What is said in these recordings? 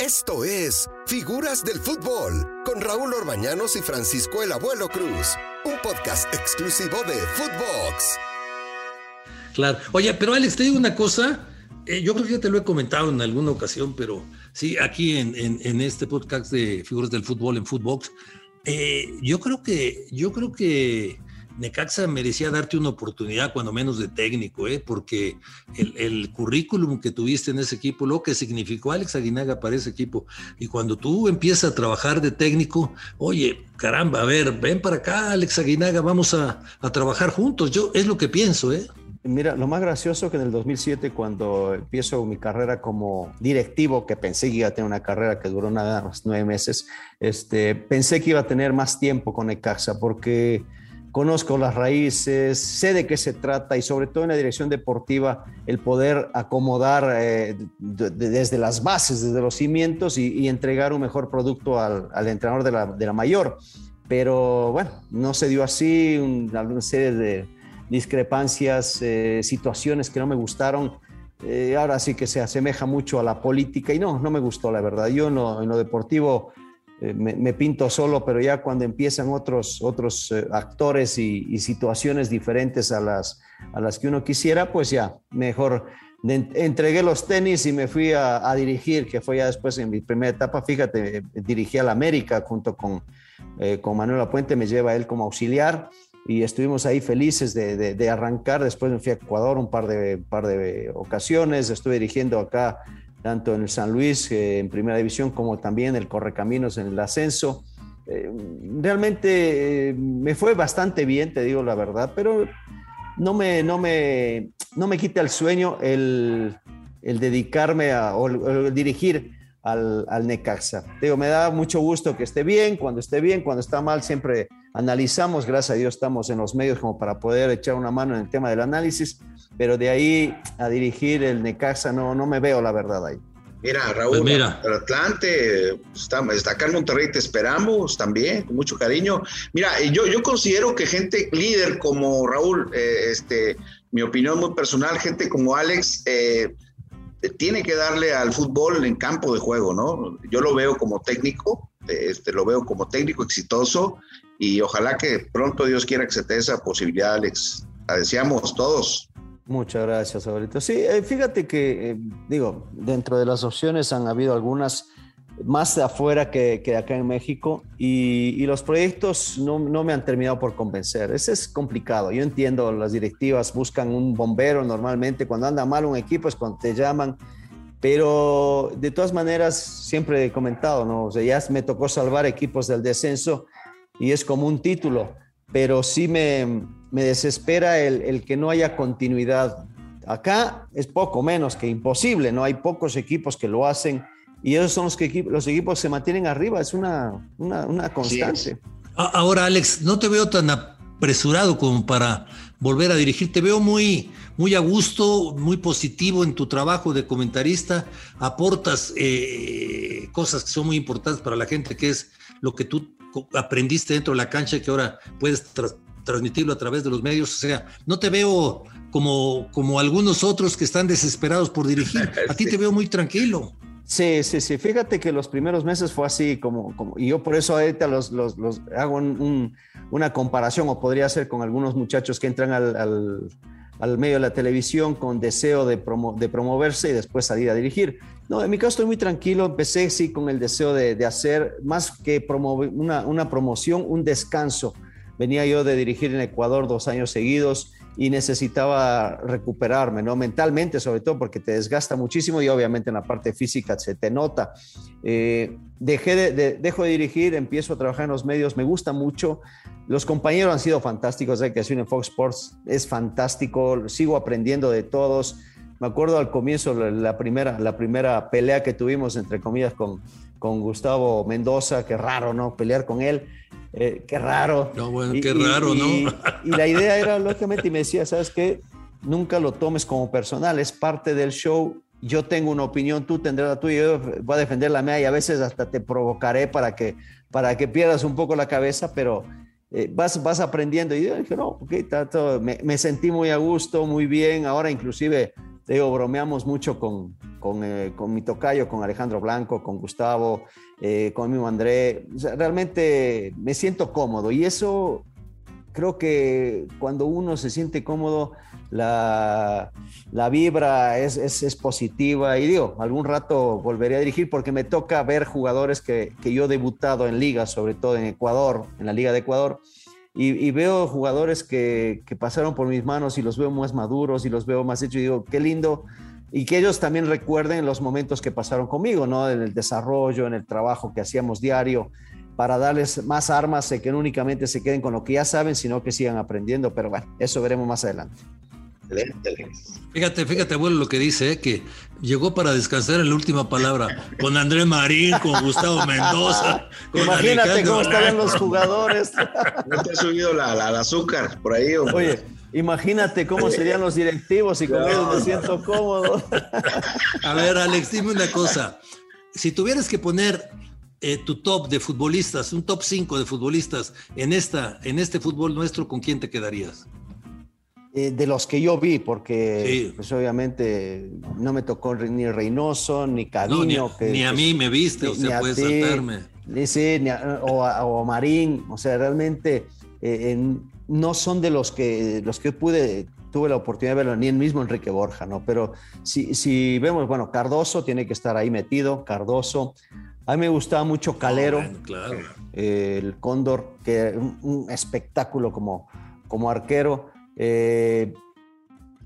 Esto es Figuras del Fútbol con Raúl Orbañanos y Francisco el Abuelo Cruz, un podcast exclusivo de Footbox. Claro. Oye, pero Alex, te digo una cosa. Eh, yo creo que ya te lo he comentado en alguna ocasión, pero sí, aquí en, este podcast de Figuras del Fútbol en Footbox, eh, yo creo que, yo creo que Necaxa merecía darte una oportunidad, cuando menos de técnico, ¿eh? porque el, currículum que tuviste en ese equipo, lo que significó Alex Aguinaga para ese equipo, y cuando tú empiezas a trabajar de técnico, oye, caramba, a ver, ven para acá, Alex Aguinaga, vamos a, trabajar juntos. Yo es lo que pienso, ¿eh? Mira, lo más gracioso que en el 2007, cuando empiezo mi carrera como directivo, que pensé que iba a tener una carrera que duró nada más nueve meses, este, pensé que iba a tener más tiempo con Necaxa, porque conozco las raíces, sé de qué se trata y sobre todo en la dirección deportiva el poder acomodar eh, desde las bases, desde los cimientos y, entregar un mejor producto al, entrenador de la, mayor. Pero bueno, no se dio así, una serie de discrepancias, eh, situaciones que no me gustaron. Eh, ahora sí que se asemeja mucho a la política y no, no me gustó la verdad. Yo no, en lo deportivo eh, me, pinto solo, pero ya cuando empiezan otros, otros eh, actores y, situaciones diferentes a las, a las que uno quisiera, pues ya, mejor entregué los tenis y me fui a, dirigir, que fue ya después en mi primera etapa, fíjate, dirigí a la América junto con, eh, con Manuel Apuente, me lleva él como auxiliar y estuvimos ahí felices de, de, arrancar. Después me fui a Ecuador un par de, par de ocasiones, estuve dirigiendo acá tanto en el San Luis eh, en primera división como también el Correcaminos en el ascenso. Eh, realmente eh, me fue bastante bien, te digo la verdad, pero no me, no me, no me quita el sueño el, el dedicarme a, o dirigir al, al, Necaxa. Digo, me da mucho gusto que esté bien, cuando esté bien, cuando está mal, siempre analizamos, gracias a Dios estamos en los medios como para poder echar una mano en el tema del análisis, pero de ahí a dirigir el Necaxa no, no me veo la verdad ahí. Mira, Raúl, pues mira. el Atlante, estamos, está acá en Monterrey, te esperamos también, con mucho cariño. Mira, yo, yo considero que gente líder como Raúl, eh, este, mi opinión muy personal, gente como Alex, eh, tiene que darle al fútbol en campo de juego, ¿no? Yo lo veo como técnico, este, lo veo como técnico exitoso y ojalá que pronto Dios quiera que se te dé esa posibilidad, Alex. La deseamos todos. Muchas gracias, Abuelito. Sí, eh, fíjate que, eh, digo, dentro de las opciones han habido algunas más de afuera que, que acá en México y, y los proyectos no, no, me han terminado por convencer. Ese es complicado. Yo entiendo, las directivas buscan un bombero normalmente. Cuando anda mal un equipo es cuando te llaman. Pero de todas maneras, siempre he comentado, ¿no? O sea, ya me tocó salvar equipos del descenso y es como un título, pero sí me, me desespera el, el, que no haya continuidad. Acá es poco menos que imposible, ¿no? Hay pocos equipos que lo hacen y esos son los que los equipos se mantienen arriba, es una, una, una constante. Ahora, Alex, no te veo tan apresurado como para volver a dirigir, te veo muy, muy a gusto, muy positivo en tu trabajo de comentarista, aportas eh, cosas que son muy importantes para la gente, que es lo que tú aprendiste dentro de la cancha y que ahora puedes transmitirlo a través de los medios. O sea, no te veo como, como algunos otros que están desesperados por dirigir. A ti te veo muy tranquilo. Sí, sí, sí. Fíjate que los primeros meses fue así como, como y yo por eso ahorita los, los, los hago una comparación o podría ser con algunos muchachos que entran al, al, al medio de la televisión con deseo de, de, promoverse y después salir a dirigir. No, en mi caso estoy muy tranquilo. Empecé sí con el deseo de, de hacer más que promover una, una promoción, un descanso. Venía yo de dirigir en Ecuador dos años seguidos y necesitaba recuperarme, ¿no? Mentalmente, sobre todo, porque te desgasta muchísimo y obviamente en la parte física se te nota. Eh, dejé de, dejo de dirigir, empiezo a trabajar en los medios, me gusta mucho. Los compañeros han sido fantásticos, la creación en Fox Sports es fantástico, sigo aprendiendo de todos. Me acuerdo al comienzo, la primera, la primera pelea que tuvimos, entre comillas, con, con Gustavo Mendoza, qué raro, ¿no? Pelear con él, eh, qué raro. No, bueno, qué raro, ¿no? Y, la idea era, lógicamente, y me decía, ¿sabes qué? Nunca lo tomes como personal, es parte del show. Yo tengo una opinión, tú tendrás la tuya, yo voy a defender la mía y a veces hasta te provocaré para que, para que pierdas un poco la cabeza, pero eh, vas, vas aprendiendo. Y yo dije, no, ok, me, me, sentí muy a gusto, muy bien. Ahora inclusive digo, bromeamos mucho con, con, eh, con, mi tocayo, con Alejandro Blanco, con Gustavo, eh, con mi André. realmente me siento cómodo y eso creo que cuando uno se siente cómodo, la, la vibra es, es, es, positiva y digo, algún rato volveré a dirigir porque me toca ver jugadores que, que yo he debutado en ligas, sobre todo en Ecuador, en la Liga de Ecuador, y, veo jugadores que, que, pasaron por mis manos y los veo más maduros y los veo más hechos y digo, qué lindo. Y que ellos también recuerden los momentos que pasaron conmigo, ¿no? En el desarrollo, en el trabajo que hacíamos diario, para darles más armas, que no únicamente se queden con lo que ya saben, sino que sigan aprendiendo. Pero bueno, eso veremos más adelante. Fíjate, fíjate, abuelo, lo que dice, ¿eh? que llegó para descansar en la última palabra, con André Marín, con Gustavo Mendoza. Imagínate cómo estarían los jugadores. No te ha subido la, azúcar por ahí. Oye, imagínate cómo serían los directivos y con ellos me siento cómodo. A ver, Alex, dime una cosa. Si tuvieras que poner eh, tu top de futbolistas, un top 5 de futbolistas en, esta, en este fútbol nuestro, ¿con quién te quedarías? Eh, de los que yo vi, porque pues obviamente no me tocó ni Reynoso, ni Caviño. ni, a mí me viste, o sea, puedes saltarme. Sí, o, Marín, o sea, realmente eh, no son de los que, los que pude, tuve la oportunidad de verlo, ni el mismo Enrique Borja, ¿no? Pero si, si vemos, bueno, Cardoso tiene que estar ahí metido, Cardoso. A mí me gustaba mucho Calero, claro. Eh, el Cóndor, que un, un espectáculo como, como arquero. Eh,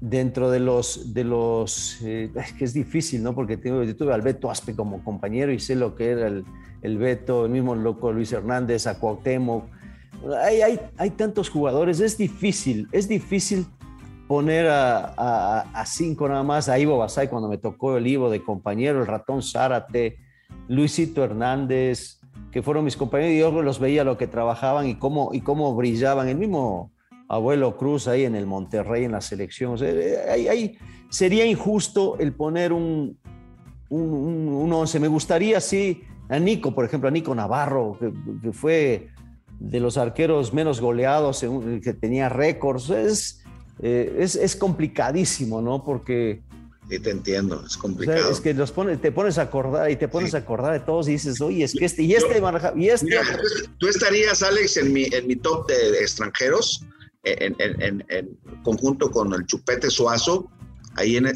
dentro de los, de los eh, que es difícil, ¿no? Porque tengo, yo tuve al Beto Aspe como compañero y sé lo que era el, el Beto, el mismo loco Luis Hernández, a Cuauhtémoc. Hay, hay, hay tantos jugadores, es difícil, es difícil poner a, a, cinco nada más, a Ivo Basay cuando me tocó el Ivo de compañero, el ratón Zárate, Luisito Hernández, que fueron mis compañeros y yo los veía lo que trabajaban y cómo, y cómo brillaban. El mismo Abuelo Cruz ahí en el Monterrey en la selección. ahí, sería injusto el poner un, un, once. Me gustaría, sí, a Nico, por ejemplo, a Nico Navarro, que, fue de los arqueros menos goleados, que tenía récords. Es, eh, es, es, complicadísimo, ¿no? Porque... Sí, te entiendo, es complicado. es que los te pones a acordar y te pones a acordar de todos y dices, oye, es que este y este, y este. tú estarías, Alex, en mi, en mi top de extranjeros en, conjunto con el Chupete Suazo, ahí en,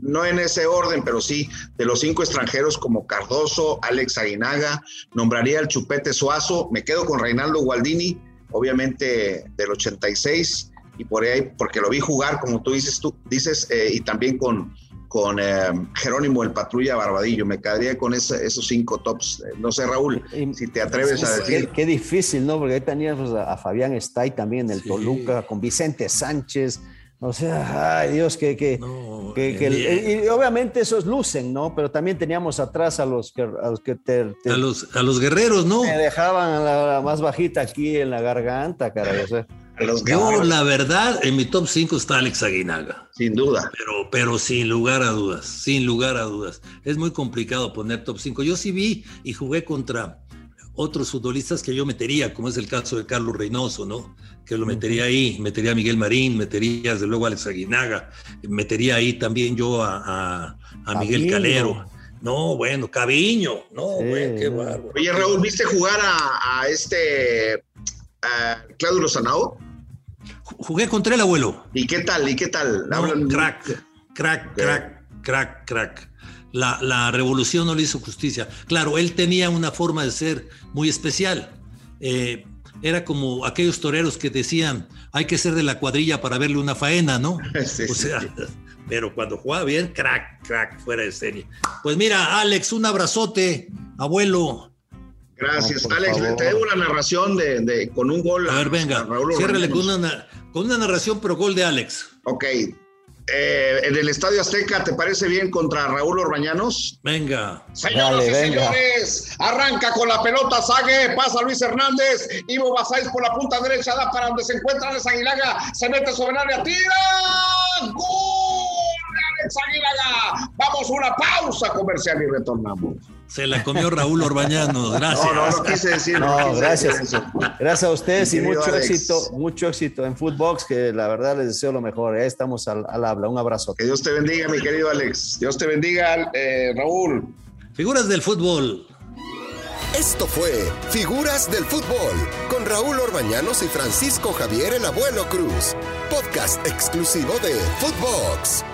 no en ese orden, pero sí de los cinco extranjeros como Cardoso, Alex Aguinaga, nombraría al Chupete Suazo, me quedo con Reinaldo Gualdini, obviamente del 86, y por ahí, porque lo vi jugar, como tú dices, tú dices, eh, y también con, con eh, Jerónimo el Patrulla Barbadillo. Me quedaría con esos cinco tops. No sé, Raúl, si te atreves a decir. Qué, difícil, ¿no? Porque ahí tenías a, Fabián Stay también, el Toluca, con Vicente Sánchez. O sea, ay Dios, que, que, y obviamente esos lucen, ¿no? Pero también teníamos atrás a los que, a los, que a los, a los guerreros, ¿no? Me dejaban la, más bajita aquí en la garganta, caray. O sea, yo, la verdad, en mi top 5 está Alex Aguinaga. Sin duda. Pero, pero sin lugar a dudas, sin lugar a dudas. Es muy complicado poner top 5. Yo sí vi y jugué contra otros futbolistas que yo metería, como es el caso de Carlos Reynoso, ¿no? Que lo metería ahí, metería a Miguel Marín, metería desde luego a Alex Aguinaga, metería ahí también yo a, Miguel Calero. No, bueno, Caviño, no, bueno, qué bárbaro. Oye, Raúl, ¿viste jugar a, este Claudio Lozanao? Jugué contra el abuelo. ¿Y qué tal? ¿Y qué tal? crack, crack, crack, crack, crack. La, la, revolución no le hizo justicia. Claro, él tenía una forma de ser muy especial. Eh, era como aquellos toreros que decían, hay que ser de la cuadrilla para verle una faena, ¿no? o sea, pero cuando jugaba bien, crack, crack, fuera de serie. Pues mira, Alex, un abrazote, abuelo. Gracias, Alex. Te debo una narración de, con un gol. A ver, venga, ciérrale con una, con una narración, pero gol de Alex. Ok. Eh, en el Estadio Azteca, ¿te parece bien contra Raúl Orbañanos? Venga. Señoras y señores, arranca con la pelota Sague, pasa Luis Hernández, Ivo Basáis por la punta derecha, da para donde se encuentra Alex Aguilaga, se mete sobre el área, tira, ¡Gol! Vamos a una pausa comercial y retornamos. Se la comió Raúl Orbañano, gracias. No, no, no quise decir. No, gracias. Gracias a ustedes y mucho éxito, mucho éxito en Footbox, que la verdad les deseo lo mejor. ¿eh? Estamos al, habla. Un abrazo. Que Dios te bendiga, mi querido Alex. Dios te bendiga, eh, Raúl. Figuras del fútbol. Esto fue Figuras del Fútbol con Raúl Orbañanos y Francisco Javier el Abuelo Cruz. Podcast exclusivo de Footbox.